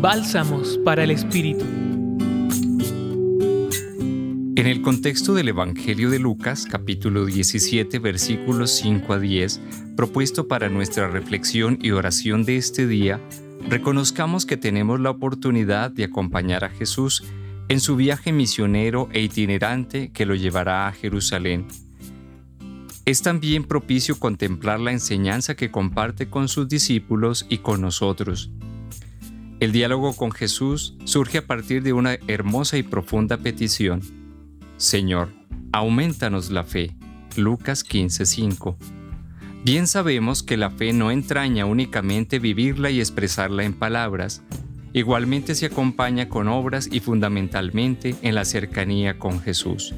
Bálsamos para el Espíritu. En el contexto del Evangelio de Lucas, capítulo 17, versículos 5 a 10, propuesto para nuestra reflexión y oración de este día, reconozcamos que tenemos la oportunidad de acompañar a Jesús en su viaje misionero e itinerante que lo llevará a Jerusalén. Es también propicio contemplar la enseñanza que comparte con sus discípulos y con nosotros. El diálogo con Jesús surge a partir de una hermosa y profunda petición. Señor, aumentanos la fe. Lucas 15:5. Bien sabemos que la fe no entraña únicamente vivirla y expresarla en palabras, igualmente se acompaña con obras y fundamentalmente en la cercanía con Jesús.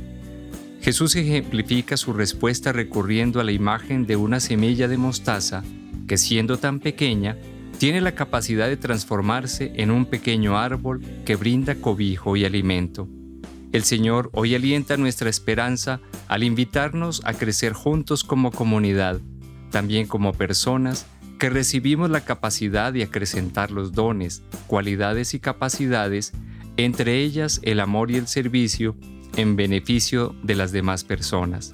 Jesús ejemplifica su respuesta recurriendo a la imagen de una semilla de mostaza que siendo tan pequeña tiene la capacidad de transformarse en un pequeño árbol que brinda cobijo y alimento. El Señor hoy alienta nuestra esperanza al invitarnos a crecer juntos como comunidad, también como personas que recibimos la capacidad de acrecentar los dones, cualidades y capacidades, entre ellas el amor y el servicio, en beneficio de las demás personas.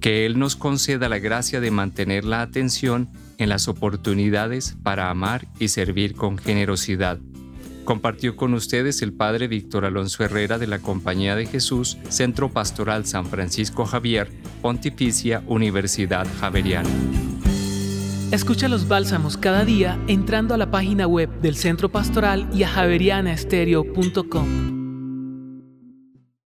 Que Él nos conceda la gracia de mantener la atención en las oportunidades para amar y servir con generosidad. Compartió con ustedes el Padre Víctor Alonso Herrera de la Compañía de Jesús, Centro Pastoral San Francisco Javier, Pontificia Universidad Javeriana. Escucha los bálsamos cada día entrando a la página web del Centro Pastoral y a javerianaestereo.com.